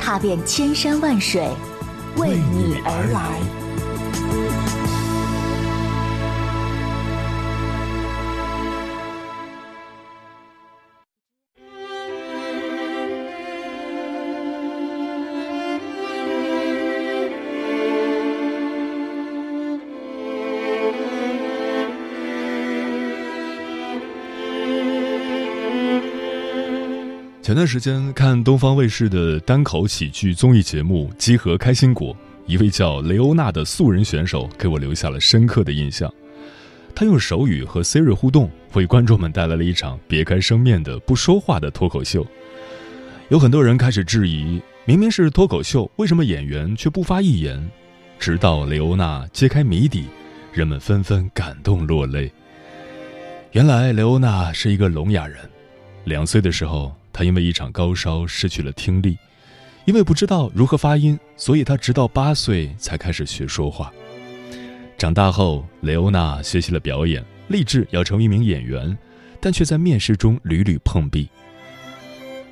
踏遍千山万水，为你而来。前段时间看东方卫视的单口喜剧综艺节目《集合开心果》，一位叫雷欧娜的素人选手给我留下了深刻的印象。他用手语和 Siri 互动，为观众们带来了一场别开生面的不说话的脱口秀。有很多人开始质疑，明明是脱口秀，为什么演员却不发一言？直到雷欧娜揭开谜底，人们纷纷感动落泪。原来雷欧娜是一个聋哑人，两岁的时候。他因为一场高烧失去了听力，因为不知道如何发音，所以他直到八岁才开始学说话。长大后，雷欧娜学习了表演，立志要成为一名演员，但却在面试中屡屡碰壁。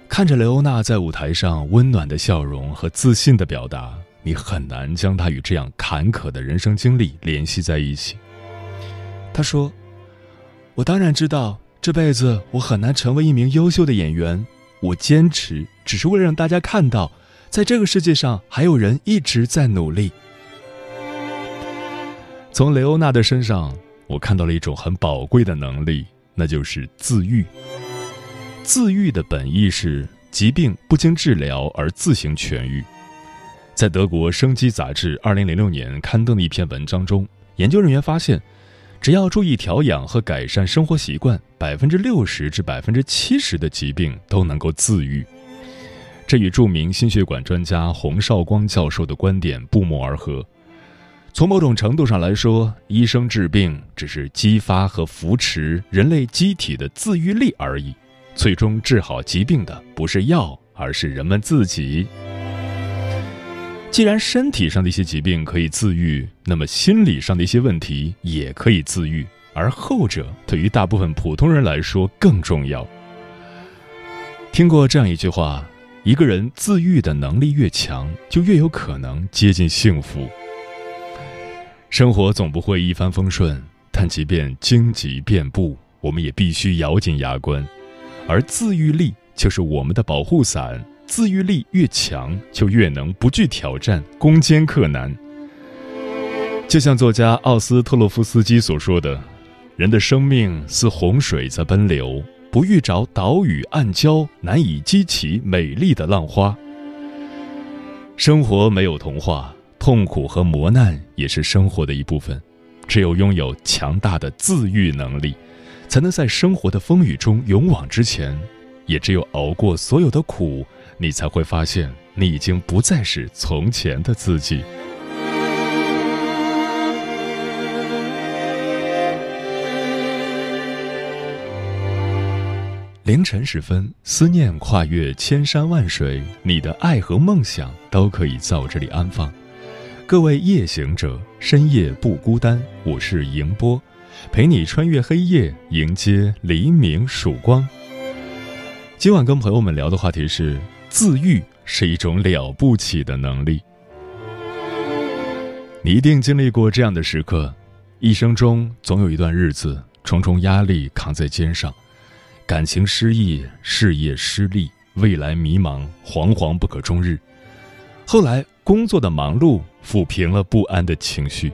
看着雷欧娜在舞台上温暖的笑容和自信的表达，你很难将她与这样坎坷的人生经历联系在一起。他说：“我当然知道。”这辈子我很难成为一名优秀的演员，我坚持只是为了让大家看到，在这个世界上还有人一直在努力。从雷欧娜的身上，我看到了一种很宝贵的能力，那就是自愈。自愈的本意是疾病不经治疗而自行痊愈。在德国《生机》杂志二零零六年刊登的一篇文章中，研究人员发现。只要注意调养和改善生活习惯，百分之六十至百分之七十的疾病都能够自愈。这与著名心血管专家洪绍光教授的观点不谋而合。从某种程度上来说，医生治病只是激发和扶持人类机体的自愈力而已。最终治好疾病的不是药，而是人们自己。既然身体上的一些疾病可以自愈，那么心理上的一些问题也可以自愈，而后者对于大部分普通人来说更重要。听过这样一句话：一个人自愈的能力越强，就越有可能接近幸福。生活总不会一帆风顺，但即便荆棘遍布，我们也必须咬紧牙关，而自愈力就是我们的保护伞。自愈力越强，就越能不惧挑战，攻坚克难。就像作家奥斯特洛夫斯基所说的：“人的生命似洪水在奔流，不遇着岛屿暗礁，难以激起美丽的浪花。”生活没有童话，痛苦和磨难也是生活的一部分。只有拥有强大的自愈能力，才能在生活的风雨中勇往直前。也只有熬过所有的苦。你才会发现，你已经不再是从前的自己。凌晨时分，思念跨越千山万水，你的爱和梦想都可以在我这里安放。各位夜行者，深夜不孤单，我是迎波，陪你穿越黑夜，迎接黎明曙光。今晚跟朋友们聊的话题是。自愈是一种了不起的能力。你一定经历过这样的时刻：一生中总有一段日子，重重压力扛在肩上，感情失意，事业失利，未来迷茫，惶惶不可终日。后来，工作的忙碌抚平了不安的情绪，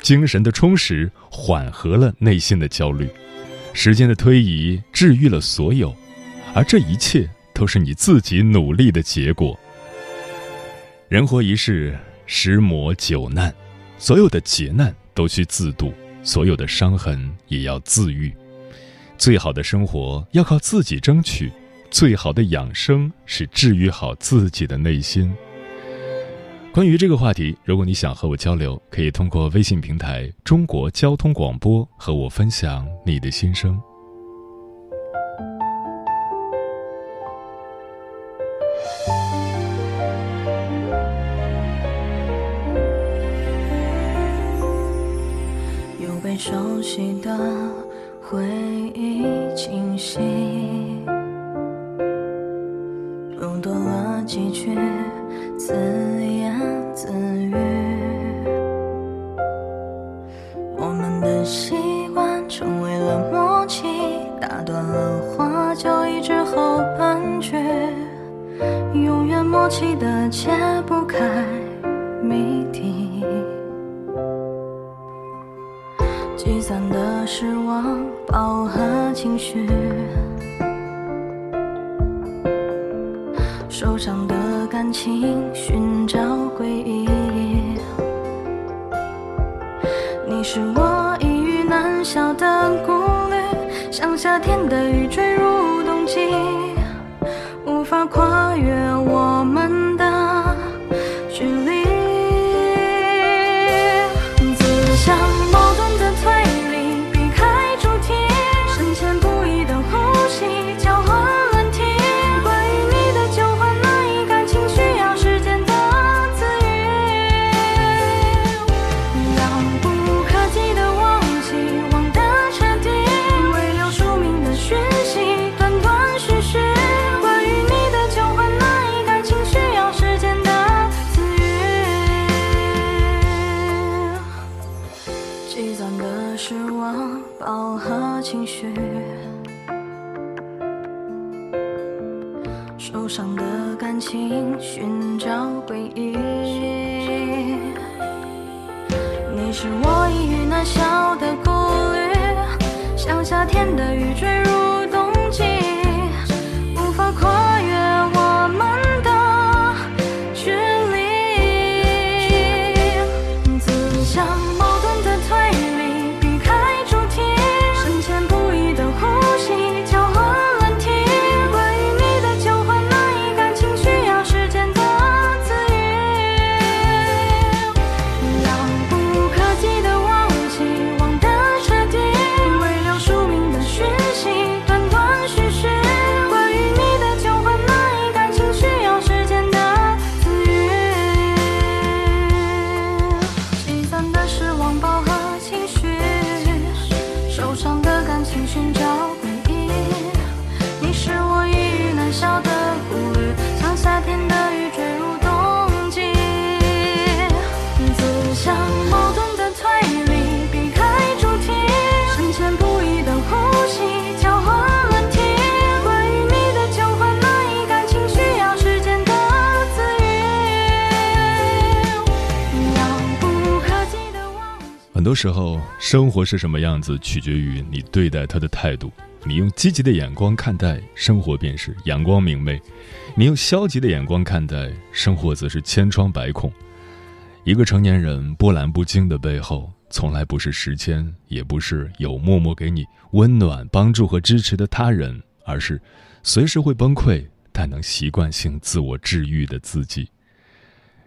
精神的充实缓和了内心的焦虑，时间的推移治愈了所有，而这一切。都是你自己努力的结果。人活一世，十磨九难，所有的劫难都需自渡，所有的伤痕也要自愈。最好的生活要靠自己争取，最好的养生是治愈好自己的内心。关于这个话题，如果你想和我交流，可以通过微信平台“中国交通广播”和我分享你的心声。记得回忆清晰，又多了几句自言自语。我们的习惯成为了默契，打断了话就一直后半句，永远默契的解不开谜底。积攒的失望饱和情绪，受伤的感情寻找归依。你是我一语难消的顾虑，像夏天的雨坠矛盾的推理，多时候，生活是什么样子，取决于你对待它的态度。你用积极的眼光看待生活，便是阳光明媚；你用消极的眼光看待生活，则是千疮百孔。一个成年人波澜不惊的背后，从来不是时间，也不是有默默给你温暖、帮助和支持的他人，而是随时会崩溃但能习惯性自我治愈的自己。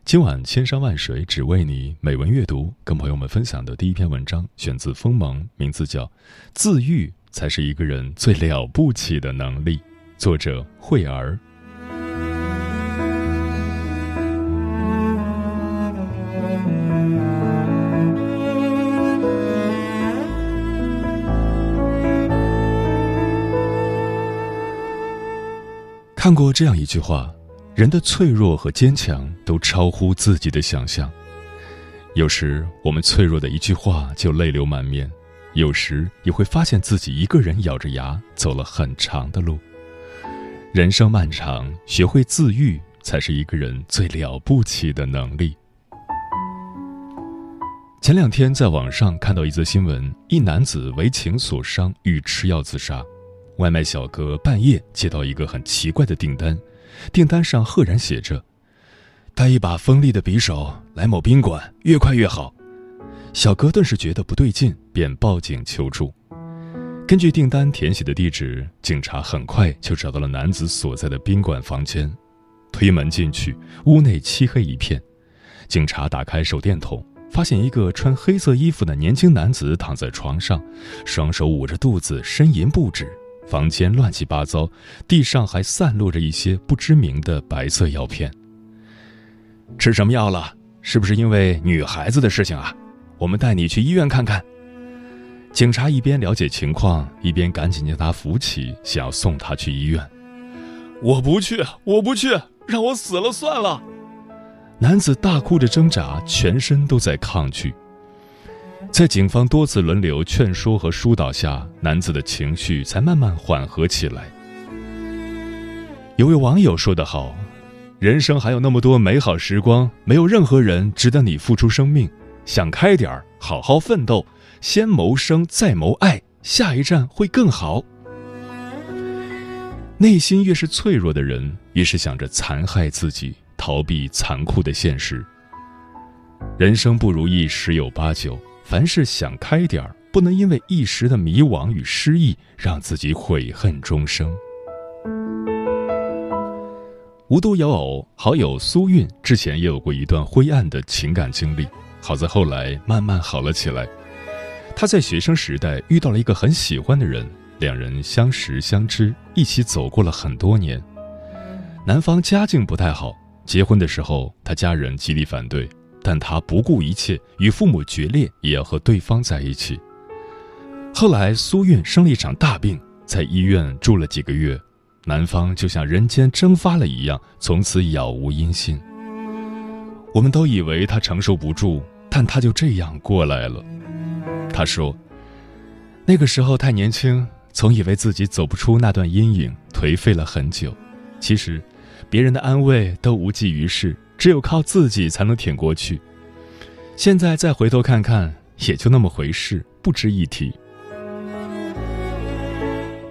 今晚千山万水只为你，美文阅读跟朋友们分享的第一篇文章，选自锋芒，名字叫《自愈才是一个人最了不起的能力》，作者慧儿。看过这样一句话：人的脆弱和坚强都超乎自己的想象。有时我们脆弱的一句话就泪流满面，有时也会发现自己一个人咬着牙走了很长的路。人生漫长，学会自愈才是一个人最了不起的能力。前两天在网上看到一则新闻：一男子为情所伤，欲吃药自杀。外卖小哥半夜接到一个很奇怪的订单，订单上赫然写着：“带一把锋利的匕首来某宾馆，越快越好。”小哥顿时觉得不对劲，便报警求助。根据订单填写的地址，警察很快就找到了男子所在的宾馆房间。推门进去，屋内漆黑一片。警察打开手电筒，发现一个穿黑色衣服的年轻男子躺在床上，双手捂着肚子，呻吟不止。房间乱七八糟，地上还散落着一些不知名的白色药片。吃什么药了？是不是因为女孩子的事情啊？我们带你去医院看看。警察一边了解情况，一边赶紧将他扶起，想要送他去医院。我不去，我不去，让我死了算了。男子大哭着挣扎，全身都在抗拒。在警方多次轮流劝说和疏导下，男子的情绪才慢慢缓和起来。有位网友说得好：“人生还有那么多美好时光，没有任何人值得你付出生命。想开点儿，好好奋斗，先谋生，再谋爱，下一站会更好。”内心越是脆弱的人，越是想着残害自己，逃避残酷的现实。人生不如意十有八九，凡事想开点儿，不能因为一时的迷惘与失意，让自己悔恨终生。无独有偶，好友苏韵之前也有过一段灰暗的情感经历，好在后来慢慢好了起来。她在学生时代遇到了一个很喜欢的人。两人相识相知，一起走过了很多年。男方家境不太好，结婚的时候他家人极力反对，但他不顾一切，与父母决裂，也要和对方在一起。后来苏韵生了一场大病，在医院住了几个月，男方就像人间蒸发了一样，从此杳无音信。我们都以为他承受不住，但他就这样过来了。他说：“那个时候太年轻。”总以为自己走不出那段阴影，颓废了很久。其实，别人的安慰都无济于事，只有靠自己才能挺过去。现在再回头看看，也就那么回事，不值一提。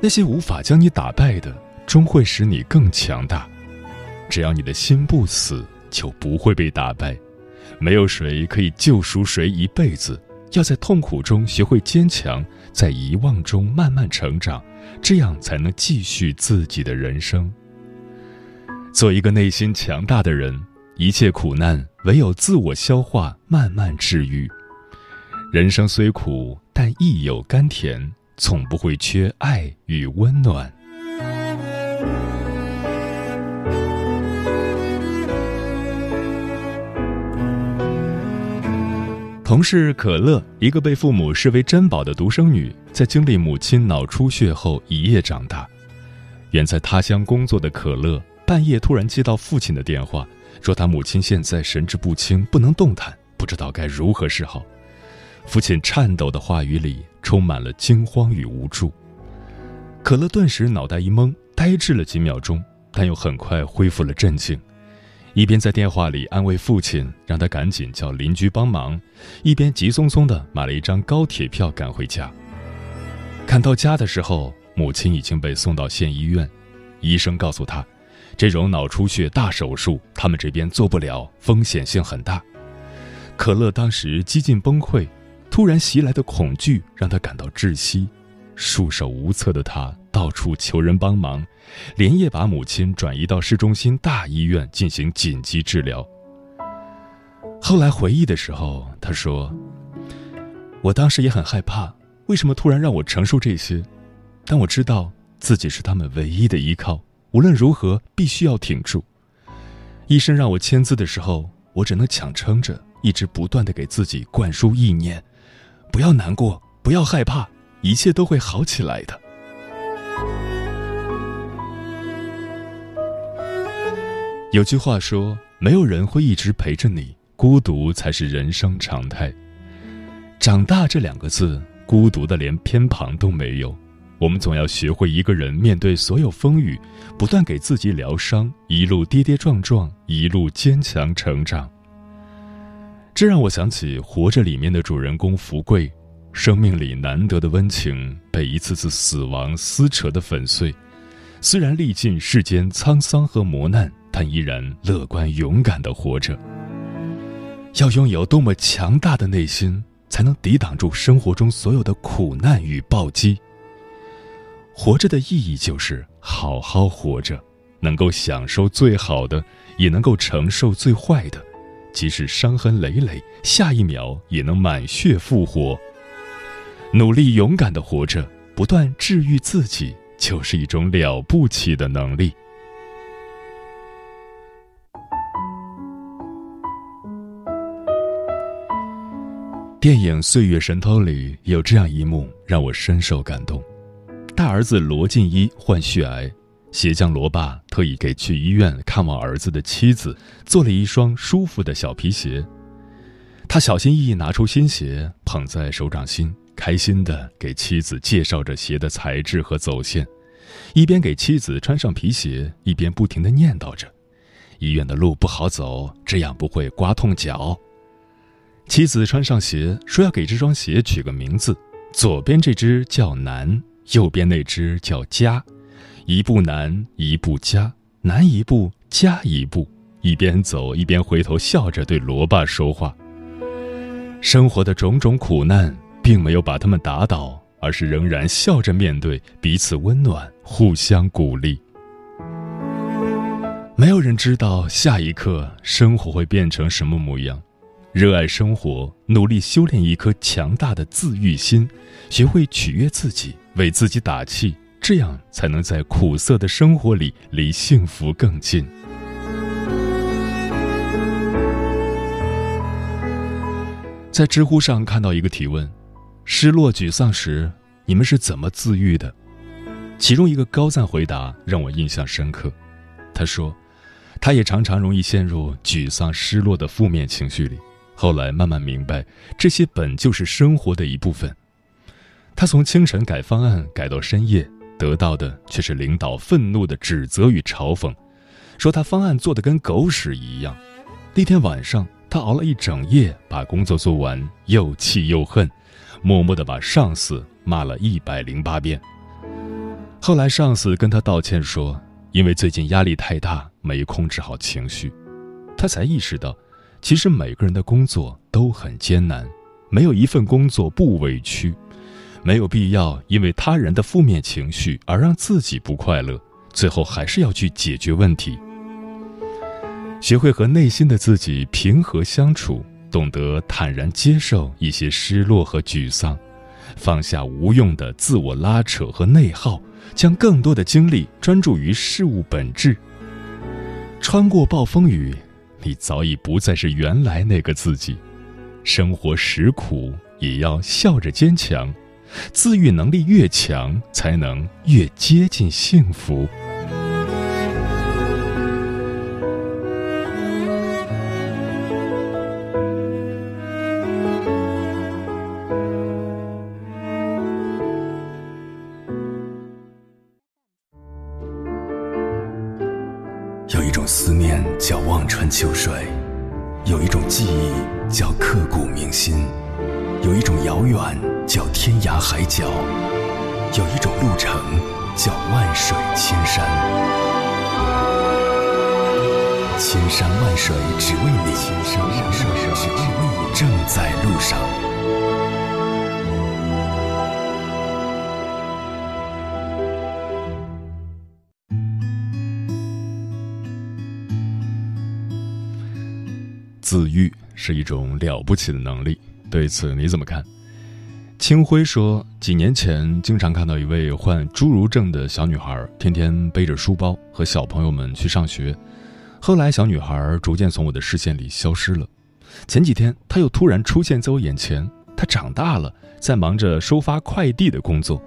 那些无法将你打败的，终会使你更强大。只要你的心不死，就不会被打败。没有谁可以救赎谁一辈子。要在痛苦中学会坚强，在遗忘中慢慢成长，这样才能继续自己的人生。做一个内心强大的人，一切苦难唯有自我消化，慢慢治愈。人生虽苦，但亦有甘甜，从不会缺爱与温暖。同事可乐，一个被父母视为珍宝的独生女，在经历母亲脑出血后一夜长大。远在他乡工作的可乐，半夜突然接到父亲的电话，说他母亲现在神志不清，不能动弹，不知道该如何是好。父亲颤抖的话语里充满了惊慌与无助。可乐顿时脑袋一懵，呆滞了几秒钟，但又很快恢复了镇静。一边在电话里安慰父亲，让他赶紧叫邻居帮忙，一边急匆匆地买了一张高铁票赶回家。赶到家的时候，母亲已经被送到县医院，医生告诉他，这种脑出血大手术他们这边做不了，风险性很大。可乐当时几近崩溃，突然袭来的恐惧让他感到窒息，束手无策的他。到处求人帮忙，连夜把母亲转移到市中心大医院进行紧急治疗。后来回忆的时候，他说：“我当时也很害怕，为什么突然让我承受这些？但我知道自己是他们唯一的依靠，无论如何必须要挺住。医生让我签字的时候，我只能强撑着，一直不断的给自己灌输意念：不要难过，不要害怕，一切都会好起来的。”有句话说：“没有人会一直陪着你，孤独才是人生常态。”长大这两个字，孤独的连偏旁都没有。我们总要学会一个人面对所有风雨，不断给自己疗伤，一路跌跌撞撞，一路坚强成长。这让我想起《活着》里面的主人公福贵，生命里难得的温情被一次次死亡撕扯的粉碎。虽然历尽世间沧桑和磨难。但依然乐观勇敢的活着。要拥有多么强大的内心，才能抵挡住生活中所有的苦难与暴击？活着的意义就是好好活着，能够享受最好的，也能够承受最坏的，即使伤痕累累，下一秒也能满血复活。努力勇敢的活着，不断治愈自己，就是一种了不起的能力。电影《岁月神偷》里有这样一幕，让我深受感动。大儿子罗晋一患血癌，鞋匠罗爸特意给去医院看望儿子的妻子做了一双舒服的小皮鞋。他小心翼翼拿出新鞋，捧在手掌心，开心地给妻子介绍着鞋的材质和走线，一边给妻子穿上皮鞋，一边不停地念叨着：“医院的路不好走，这样不会刮痛脚。”妻子穿上鞋，说要给这双鞋取个名字。左边这只叫南，右边那只叫家，一步南，一步家，南一步，家一步。一边走一边回头笑着对罗爸说话。生活的种种苦难，并没有把他们打倒，而是仍然笑着面对，彼此温暖，互相鼓励。没有人知道下一刻生活会变成什么模样。热爱生活，努力修炼一颗强大的自愈心，学会取悦自己，为自己打气，这样才能在苦涩的生活里离幸福更近。在知乎上看到一个提问：失落沮丧时，你们是怎么自愈的？其中一个高赞回答让我印象深刻。他说，他也常常容易陷入沮丧、失落的负面情绪里。后来慢慢明白，这些本就是生活的一部分。他从清晨改方案改到深夜，得到的却是领导愤怒的指责与嘲讽，说他方案做的跟狗屎一样。那天晚上，他熬了一整夜把工作做完，又气又恨，默默的把上司骂了一百零八遍。后来上司跟他道歉说，因为最近压力太大，没控制好情绪。他才意识到。其实每个人的工作都很艰难，没有一份工作不委屈，没有必要因为他人的负面情绪而让自己不快乐。最后还是要去解决问题，学会和内心的自己平和相处，懂得坦然接受一些失落和沮丧，放下无用的自我拉扯和内耗，将更多的精力专注于事物本质。穿过暴风雨。你早已不再是原来那个自己，生活实苦也要笑着坚强，自愈能力越强，才能越接近幸福。海角，有一种路程叫万水千山。千山万水只为你，千山万水只为你，正在路上。自愈是一种了不起的能力，对此你怎么看？清辉说，几年前经常看到一位患侏儒症的小女孩，天天背着书包和小朋友们去上学。后来，小女孩逐渐从我的视线里消失了。前几天，她又突然出现在我眼前。她长大了，在忙着收发快递的工作。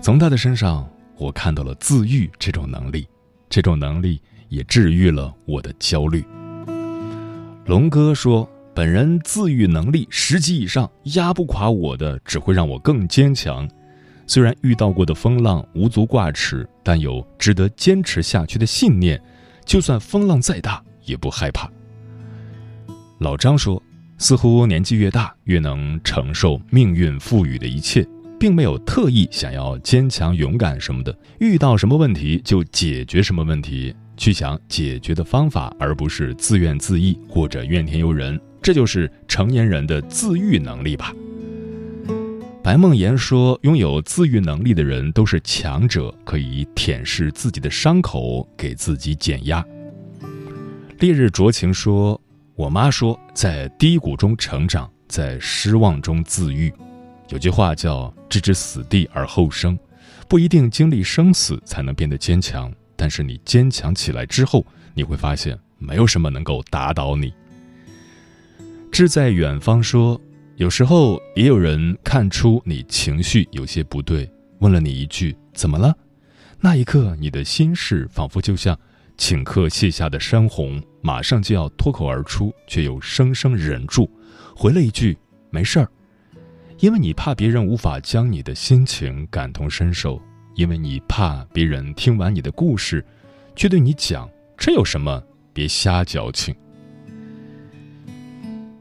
从她的身上，我看到了自愈这种能力，这种能力也治愈了我的焦虑。龙哥说：“本人自愈能力十级以上，压不垮我的，只会让我更坚强。虽然遇到过的风浪无足挂齿，但有值得坚持下去的信念，就算风浪再大，也不害怕。”老张说：“似乎年纪越大，越能承受命运赋予的一切，并没有特意想要坚强勇敢什么的，遇到什么问题就解决什么问题。”去想解决的方法，而不是自怨自艾或者怨天尤人，这就是成年人的自愈能力吧。白梦妍说：“拥有自愈能力的人都是强者，可以舔舐自己的伤口，给自己减压。”烈日灼情说：“我妈说，在低谷中成长，在失望中自愈。有句话叫“置之死地而后生”，不一定经历生死才能变得坚强，但是你坚强起来之后，你会发现没有什么能够打倒你。志在远方说，有时候也有人看出你情绪有些不对，问了你一句“怎么了”，那一刻你的心事仿佛就像顷刻卸下的山洪，马上就要脱口而出，却又生生忍住，回了一句“没事儿”。因为你怕别人无法将你的心情感同身受，因为你怕别人听完你的故事，却对你讲这有什么？别瞎矫情。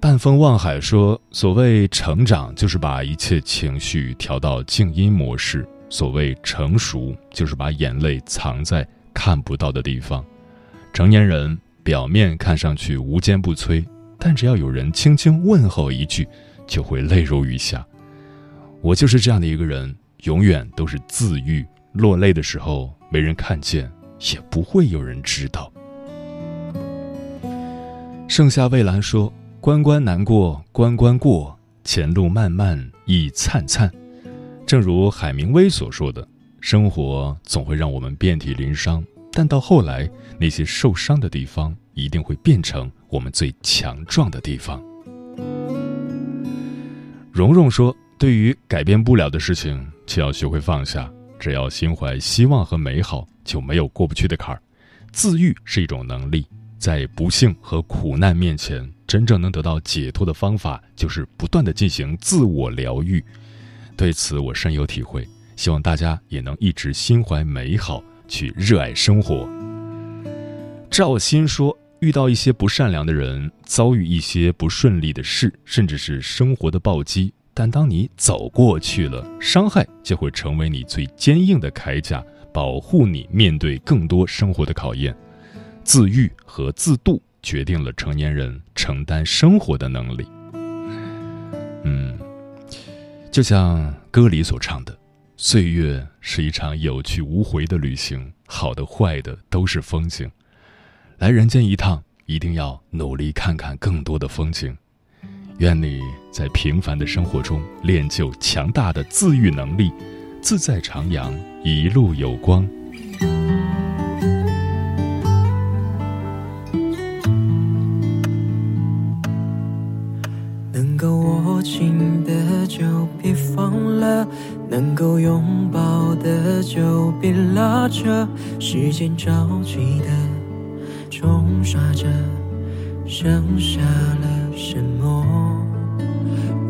半风望海说：“所谓成长，就是把一切情绪调到静音模式；所谓成熟，就是把眼泪藏在看不到的地方。成年人表面看上去无坚不摧，但只要有人轻轻问候一句，就会泪如雨下。”我就是这样的一个人，永远都是自愈。落泪的时候没人看见，也不会有人知道。盛夏蔚蓝说：“关关难过关关过，前路漫漫亦灿灿。”正如海明威所说的：“生活总会让我们遍体鳞伤，但到后来，那些受伤的地方一定会变成我们最强壮的地方。”蓉蓉说。对于改变不了的事情，就要学会放下。只要心怀希望和美好，就没有过不去的坎儿。自愈是一种能力，在不幸和苦难面前，真正能得到解脱的方法，就是不断的进行自我疗愈。对此我深有体会，希望大家也能一直心怀美好，去热爱生活。赵鑫说：“遇到一些不善良的人，遭遇一些不顺利的事，甚至是生活的暴击。”但当你走过去了，伤害就会成为你最坚硬的铠甲，保护你面对更多生活的考验。自愈和自渡决定了成年人承担生活的能力。嗯，就像歌里所唱的：“岁月是一场有去无回的旅行，好的坏的都是风景。来人间一趟，一定要努力看看更多的风景。”愿你在平凡的生活中练就强大的自愈能力，自在徜徉，一路有光。紧的就别放了，能够拥抱的就别拉扯。时间着急的冲刷着，剩下了什么？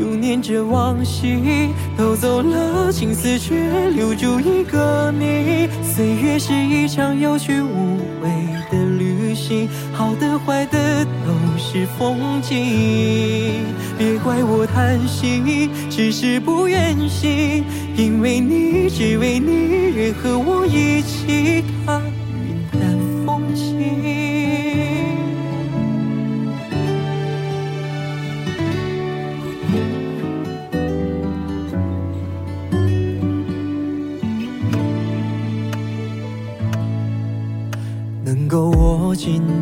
又念着往昔，偷走了青丝，却留住一个你。岁月是一场有去无回的旅行，好的坏的都是风景。别怪我贪心，只是不愿醒，因为你，只为你，愿和我一起看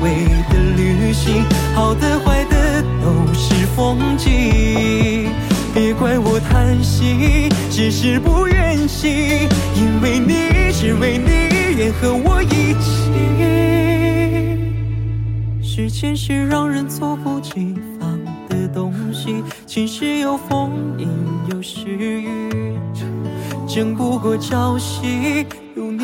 回的旅行，好的坏的都是风景。别怪我贪心，只是不愿醒，因为你，只为你，愿和我一起。时间是让人猝不及防的东西，晴时有风，阴有时雨，争不过朝夕，